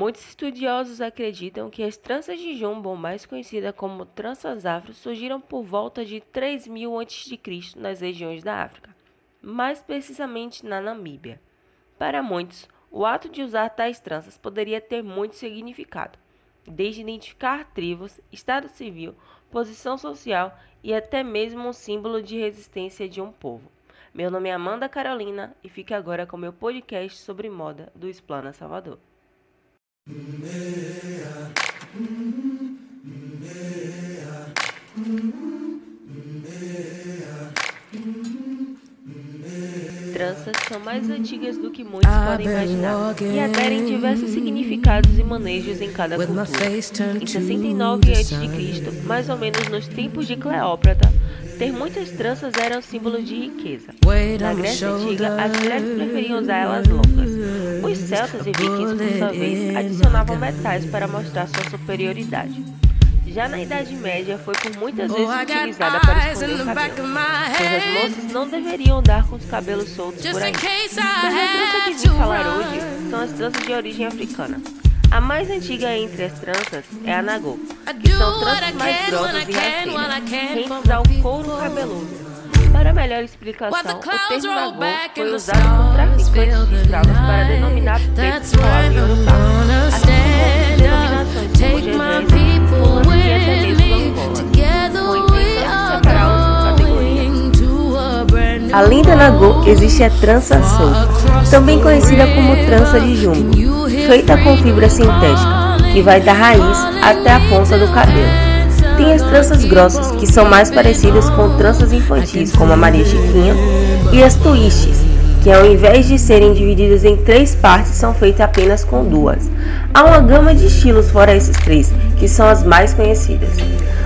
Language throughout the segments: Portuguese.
Muitos estudiosos acreditam que as tranças de jumbo, mais conhecidas como tranças afro, surgiram por volta de 3000 a.C. nas regiões da África, mais precisamente na Namíbia. Para muitos, o ato de usar tais tranças poderia ter muito significado, desde identificar tribos, estado civil, posição social e até mesmo um símbolo de resistência de um povo. Meu nome é Amanda Carolina e fique agora com meu podcast sobre moda do Explana Salvador. Tranças são mais antigas do que muitos podem imaginar e aderem diversos significados e manejos em cada cultura. Em 69 a.C., mais ou menos nos tempos de Cleópatra, ter muitas tranças era um símbolo de riqueza. Na Grécia Antiga, as mulheres preferiam usar elas longas. Os celtas e vikings, por sua vez, adicionavam metais para mostrar sua superioridade. Já na Idade Média, foi por muitas vezes utilizada para esconder o cabelo, pois as moças não deveriam andar com os cabelos soltos por aí. Mas a trança que vim falar hoje são as tranças de origem africana. A mais antiga entre as tranças é a nagô, que são tranças mais grossas e rasteiras, rentes ao couro cabeludo. Para melhor explicação, o termo nagô foi usado por traficantes de escravos para denominar pretos de Yorubá, assim como denominações como e até mesmo Angola, com intenção de categorias. Além da nagô, existe a trança solta, também conhecida como trança de jumbo, feita com fibra sintética, que vai da raiz até a ponta do cabelo. Tem as tranças grossas, que são mais parecidas com tranças infantis, como a Maria Chiquinha, e as twists, que ao invés de serem divididas em três partes, são feitas apenas com duas. Há uma gama de estilos fora esses três, que são as mais conhecidas.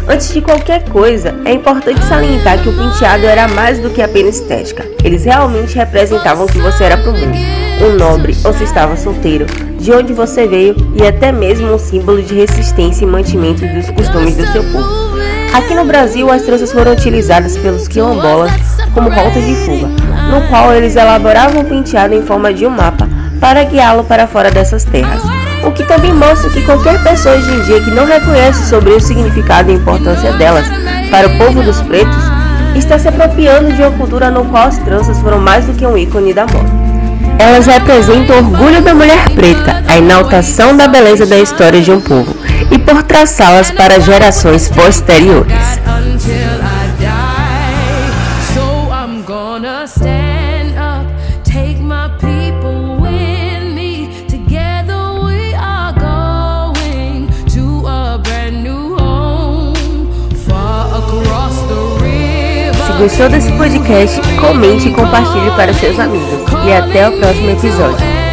Antes de qualquer coisa, é importante salientar que o penteado era mais do que apenas estética. Eles realmente representavam o que você era para o mundo, um nobre ou se estava solteiro, de onde você veio e até mesmo um símbolo de resistência e mantimento dos costumes do seu povo. Aqui no Brasil, as tranças foram utilizadas pelos quilombolas como rota de fuga, no qual eles elaboravam o penteado em forma de um mapa para guiá-lo para fora dessas terras. O que também mostra que qualquer pessoa hoje em dia que não reconhece sobre o significado e importância delas para o povo dos pretos está se apropriando de uma cultura no qual as tranças foram mais do que um ícone da moda. Elas representam o orgulho da mulher preta, a inaltação da beleza da história de um povo, e por traçá-las para gerações posteriores. Gostou desse podcast? Comente e compartilhe para seus amigos. E até o próximo episódio.